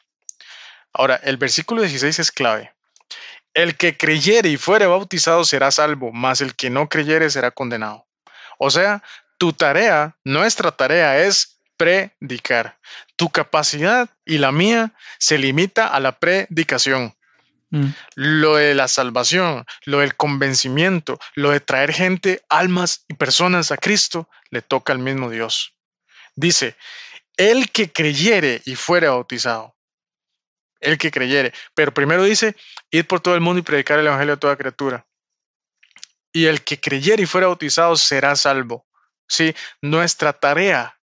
Ahora, el versículo 16 es clave. El que creyere y fuere bautizado será salvo, mas el que no creyere será condenado. O sea, tu tarea, nuestra tarea es predicar. Tu capacidad y la mía se limita a la predicación. Mm. Lo de la salvación, lo del convencimiento, lo de traer gente, almas y personas a Cristo, le toca al mismo Dios. Dice, el que creyere y fuere bautizado. El que creyere. Pero primero dice, ir por todo el mundo y predicar el Evangelio a toda criatura. Y el que creyere y fuera bautizado será salvo. Sí, nuestra tarea,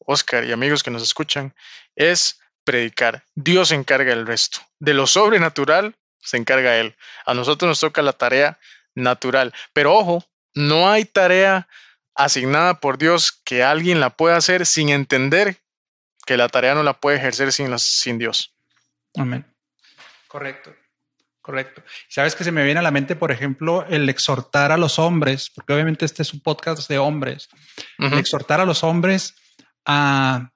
Oscar y amigos que nos escuchan, es predicar. Dios se encarga del resto. De lo sobrenatural se encarga Él. A nosotros nos toca la tarea natural. Pero ojo, no hay tarea asignada por Dios que alguien la pueda hacer sin entender que la tarea no la puede ejercer sin, sin Dios. Amén. Correcto. Correcto. Sabes que se me viene a la mente, por ejemplo, el exhortar a los hombres, porque obviamente este es un podcast de hombres, exhortar a los hombres a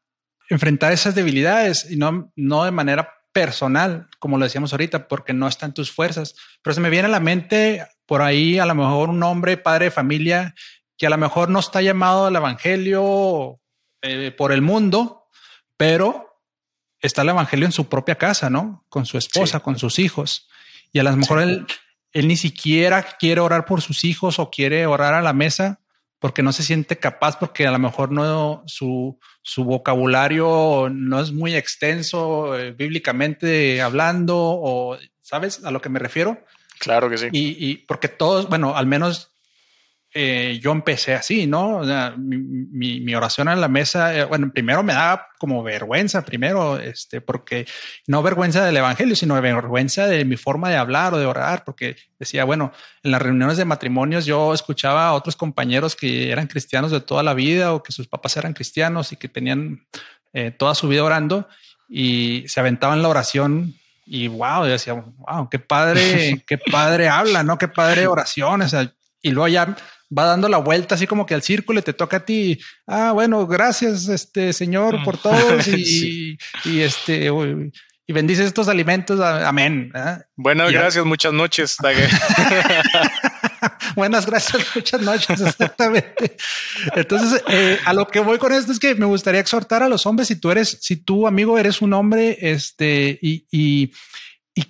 enfrentar esas debilidades y no, no de manera personal, como lo decíamos ahorita, porque no están tus fuerzas. Pero se me viene a la mente por ahí a lo mejor un hombre, padre de familia, que a lo mejor no está llamado al evangelio eh, por el mundo, pero está el evangelio en su propia casa, ¿no? Con su esposa, con sus hijos. Y a lo mejor él, él ni siquiera quiere orar por sus hijos o quiere orar a la mesa porque no se siente capaz, porque a lo mejor no su, su vocabulario no es muy extenso eh, bíblicamente hablando, o sabes a lo que me refiero. Claro que sí. Y, y porque todos, bueno, al menos eh, yo empecé así, ¿no? O sea, mi, mi, oración en la mesa, eh, bueno, primero me daba como vergüenza, primero, este, porque no vergüenza del evangelio, sino vergüenza de mi forma de hablar o de orar, porque decía, bueno, en las reuniones de matrimonios yo escuchaba a otros compañeros que eran cristianos de toda la vida o que sus papás eran cristianos y que tenían eh, toda su vida orando y se aventaban la oración y wow, yo decía, wow, qué padre, qué padre habla, ¿no? Qué padre oración, o sea, y luego ya va dando la vuelta así como que al círculo y te toca a ti. Ah, bueno, gracias, este señor, por todos y, y este y bendice estos alimentos. Amén. Buenas gracias, muchas noches. Buenas gracias, muchas noches, exactamente. Entonces, eh, a lo que voy con esto es que me gustaría exhortar a los hombres, si tú eres, si tú amigo eres un hombre, este, y, y,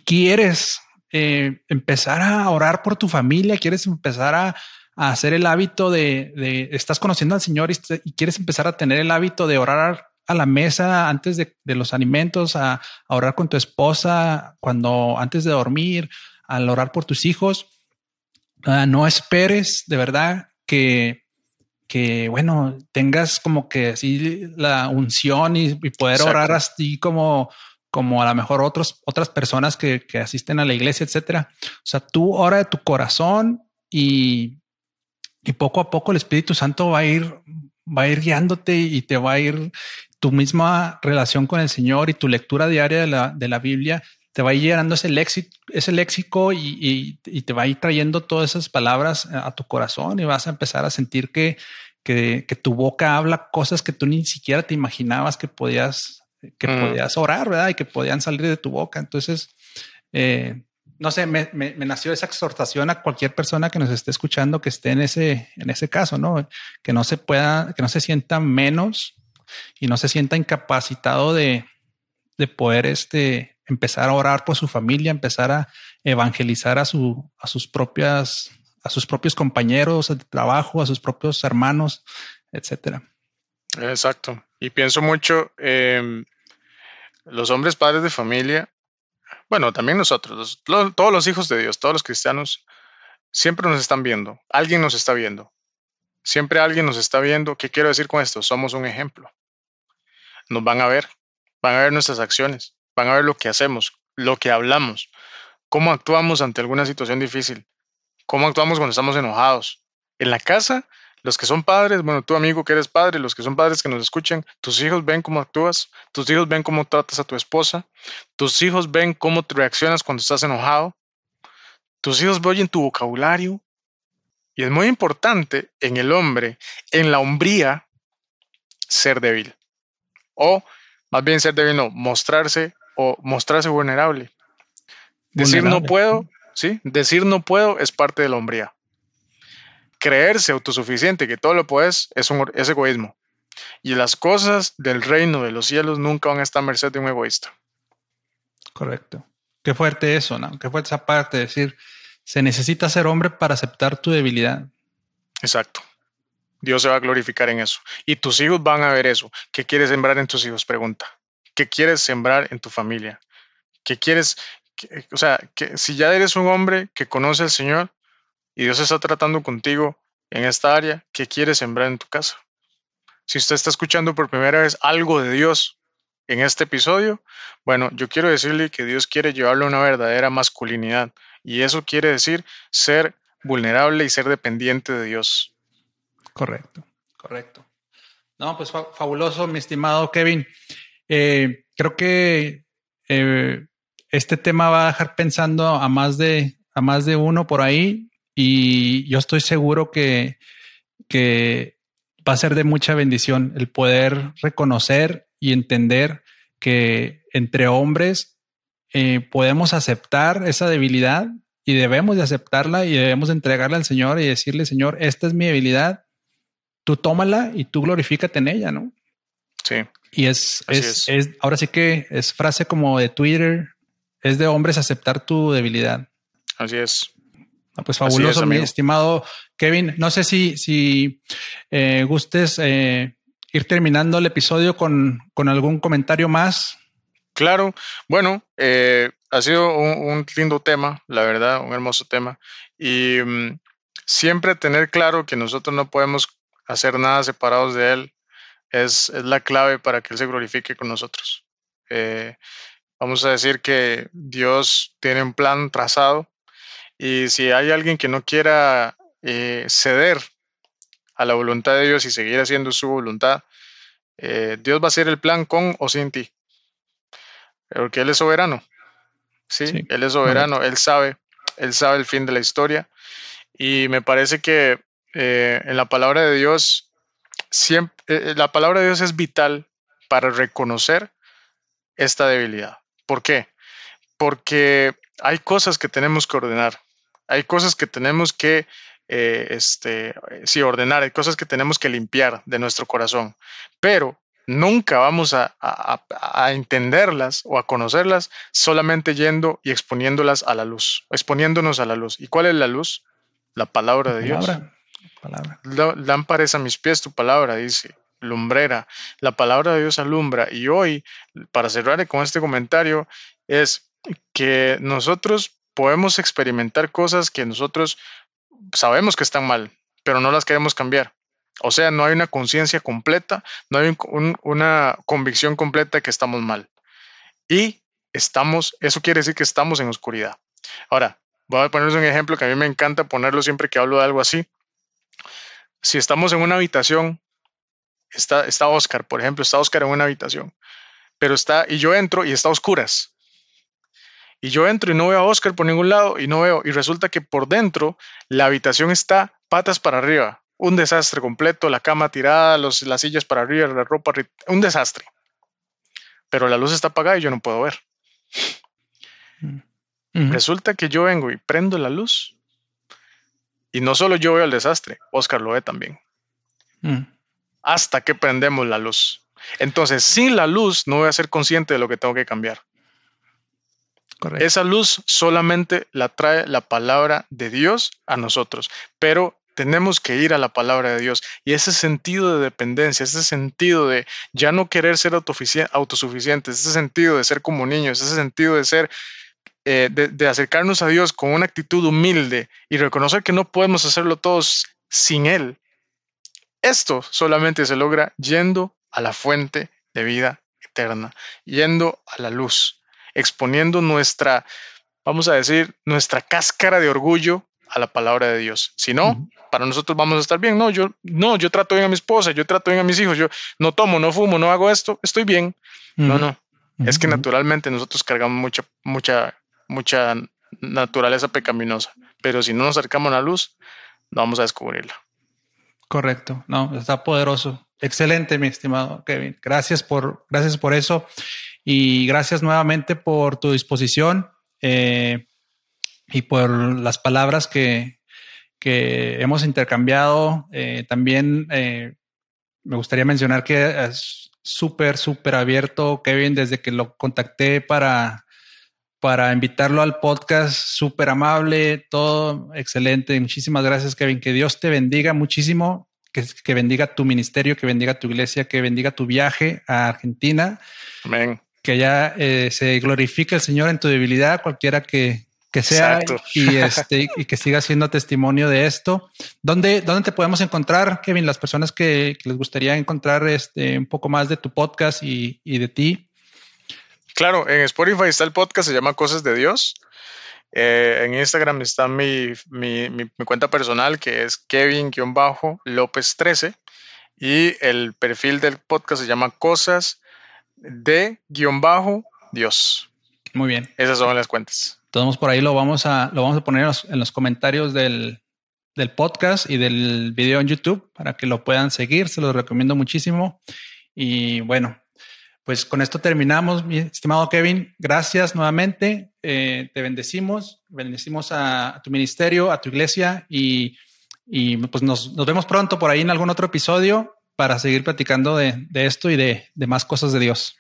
quieres eh, empezar a orar por tu familia, quieres empezar a, hacer el hábito de, de, estás conociendo al Señor y, quieres empezar a tener el hábito de orar a la mesa antes de, los alimentos, a, orar con tu esposa cuando antes de dormir, al orar por tus hijos. Ah, no esperes de verdad que, que, bueno, tengas como que así la unción y, poder orar así como, como a lo mejor otros, otras personas que, que asisten a la iglesia, etcétera. O sea, tú ora de tu corazón y, y poco a poco el Espíritu Santo va a ir, va a ir guiándote y te va a ir tu misma relación con el Señor y tu lectura diaria de la, de la Biblia te va a ir llenando ese léxico, ese léxico y, y, te va a ir trayendo todas esas palabras a tu corazón y vas a empezar a sentir que, que, que tu boca habla cosas que tú ni siquiera te imaginabas que podías, que mm. podías orar, ¿verdad? Y que podían salir de tu boca. Entonces, eh, no sé, me, me, nació esa exhortación a cualquier persona que nos esté escuchando que esté en ese, en ese caso, ¿no? Que no se pueda, que no se sienta menos y no se sienta incapacitado de, de poder este, empezar a orar por su familia, empezar a evangelizar a, su, a sus propias, a sus propios compañeros de trabajo, a sus propios hermanos, etcétera. Exacto. Y pienso mucho, eh, los hombres padres de familia, bueno, también nosotros, todos los hijos de Dios, todos los cristianos, siempre nos están viendo. Alguien nos está viendo. Siempre alguien nos está viendo. ¿Qué quiero decir con esto? Somos un ejemplo nos van a ver, van a ver nuestras acciones, van a ver lo que hacemos, lo que hablamos, cómo actuamos ante alguna situación difícil, cómo actuamos cuando estamos enojados. En la casa, los que son padres, bueno, tu amigo que eres padre, los que son padres que nos escuchan, tus hijos ven cómo actúas, tus hijos ven cómo tratas a tu esposa, tus hijos ven cómo te reaccionas cuando estás enojado, tus hijos oyen tu vocabulario. Y es muy importante en el hombre, en la hombría, ser débil o más bien ser débil, no, mostrarse o mostrarse vulnerable. Decir no puedo, ¿sí? Decir no puedo es parte de la hombría. Creerse autosuficiente, que todo lo puedes, es, un, es egoísmo. Y las cosas del reino de los cielos nunca van a estar a merced de un egoísta. Correcto. Qué fuerte eso, ¿no? Qué fuerte esa parte de decir, se necesita ser hombre para aceptar tu debilidad. Exacto. Dios se va a glorificar en eso. Y tus hijos van a ver eso. ¿Qué quieres sembrar en tus hijos? Pregunta. ¿Qué quieres sembrar en tu familia? ¿Qué quieres? o sea, que si ya eres un hombre que conoce al Señor y Dios está tratando contigo en esta área, ¿qué quieres sembrar en tu casa? Si usted está escuchando por primera vez algo de Dios en este episodio, bueno, yo quiero decirle que Dios quiere llevarle a una verdadera masculinidad y eso quiere decir ser vulnerable y ser dependiente de Dios. Correcto, correcto. No, pues fabuloso, mi estimado Kevin. Eh, creo que eh, este tema va a dejar pensando a más de a más de uno por ahí y yo estoy seguro que, que va a ser de mucha bendición el poder reconocer y entender que entre hombres eh, podemos aceptar esa debilidad y debemos de aceptarla y debemos entregarla al Señor y decirle, Señor, esta es mi debilidad tú tómala y tú glorifícate en ella, ¿no? Sí. Y es, es, es. ahora sí que es frase como de Twitter, es de hombres aceptar tu debilidad. Así es. Ah, pues fabuloso, mi estimado Kevin. No sé si, si eh, gustes eh, ir terminando el episodio con, con, algún comentario más. Claro, bueno, eh, ha sido un, lindo tema, la verdad, un hermoso tema. Y mm, siempre tener claro que nosotros no podemos hacer nada separados de Él es, la clave para que Él se glorifique con nosotros. Vamos a decir que Dios tiene un plan trazado y si hay alguien que no quiera eh, ceder a la voluntad de Dios y seguir haciendo su voluntad, eh, Dios va a hacer el plan con o sin ti. Porque Él es soberano. ¿sí? Él es soberano, Él sabe, Él sabe el fin de la historia. Y me parece que eh, en la palabra de Dios, siempre, la palabra de Dios es vital para reconocer esta debilidad. ¿Por qué? Porque hay cosas que tenemos que ordenar, hay cosas que tenemos que eh, este, sí, ordenar, hay cosas que tenemos que limpiar de nuestro corazón, pero nunca vamos a, entenderlas o a conocerlas solamente yendo y exponiéndolas a la luz, exponiéndonos a la luz. ¿Y cuál es la luz? La palabra de Dios. Palabra. Lámpara a mis pies tu palabra, dice. Lumbrera. La palabra de Dios alumbra. Y hoy, para cerrar con este comentario, es que nosotros podemos experimentar cosas que nosotros sabemos que están mal, pero no las queremos cambiar. O sea, no hay una conciencia completa, no hay una convicción completa de que estamos mal. Y estamos, eso quiere decir que estamos en oscuridad. Ahora, voy a ponerles un ejemplo que a mí me encanta ponerlo siempre que hablo de algo así. Si estamos en una habitación, está, está Oscar, por ejemplo, está Oscar en una habitación, pero está, y yo entro y está a oscuras. Y yo entro y no veo a Oscar por ningún lado y no veo, y resulta que por dentro la habitación está patas para arriba, un desastre completo, la cama tirada, los, las sillas para arriba, la ropa, un desastre. Pero la luz está apagada y yo no puedo ver. Mm. Resulta que yo vengo y prendo la luz y no solo yo veo el desastre, Oscar lo ve también. Mm. Hasta que prendemos la luz. Entonces, sin la luz no voy a ser consciente de lo que tengo que cambiar. Esa luz solamente la trae la palabra de Dios a nosotros, pero tenemos que ir a la palabra de Dios. Y ese sentido de dependencia, ese sentido de ya no querer ser autosuficientes, ese sentido de ser como niños, ese sentido de ser, eh, de, acercarnos a Dios con una actitud humilde y reconocer que no podemos hacerlo todos sin Él. Esto solamente se logra yendo a la fuente de vida eterna, yendo a la luz exponiendo nuestra, vamos a decir, nuestra cáscara de orgullo a la palabra de Dios. Si no, para nosotros vamos a estar bien. No, yo no, yo trato bien a mi esposa, yo trato bien a mis hijos, yo no tomo, no fumo, no hago esto, estoy bien. No, no. Es que naturalmente nosotros cargamos mucha, mucha, mucha naturaleza pecaminosa, pero si no nos acercamos a la luz, no vamos a descubrirla. Correcto, no, está poderoso. Excelente, mi estimado Kevin. Gracias por, gracias por eso. Y gracias nuevamente por tu disposición eh, y por las palabras que, que hemos intercambiado. Eh, también eh, me gustaría mencionar que es súper, súper abierto, Kevin, desde que lo contacté para, para invitarlo al podcast, súper amable, todo excelente. Muchísimas gracias, Kevin. Que Dios te bendiga muchísimo. Que, que bendiga tu ministerio, que bendiga tu iglesia, que bendiga tu viaje a Argentina. Amén que ya eh, se glorifique el Señor en tu debilidad, cualquiera que, sea, y, este, y que siga siendo testimonio de esto. ¿Dónde, ¿Dónde te podemos encontrar, Kevin? Las personas que, les gustaría encontrar este, un poco más de tu podcast y, de ti. Claro, en Spotify está el podcast, se llama Cosas de Dios. Eh, en Instagram está mi, mi, mi, cuenta personal que es Kevin-López13 y el perfil del podcast se llama Cosas de guion bajo Dios. Muy bien. Esas son las cuentas. Todos por ahí lo vamos a, lo vamos a poner en los, comentarios del, podcast y del video en YouTube para que lo puedan seguir. Se los recomiendo muchísimo. Y bueno, pues con esto terminamos, mi estimado Kevin. Gracias nuevamente. Eh, te bendecimos, bendecimos a, tu ministerio, a tu iglesia y, pues nos, nos, vemos pronto por ahí en algún otro episodio para seguir platicando de, esto y de, más cosas de Dios.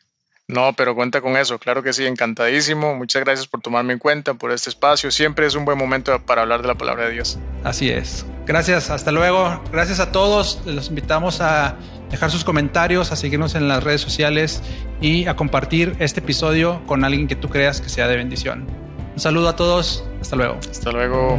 No, pero cuenta con eso, claro que sí, encantadísimo. Muchas gracias por tomarme en cuenta, por este espacio. Siempre es un buen momento para hablar de la palabra de Dios. Así es. Gracias, hasta luego. Gracias a todos. Los invitamos a dejar sus comentarios, a seguirnos en las redes sociales y a compartir este episodio con alguien que tú creas que sea de bendición. Un saludo a todos. Hasta luego. Hasta luego.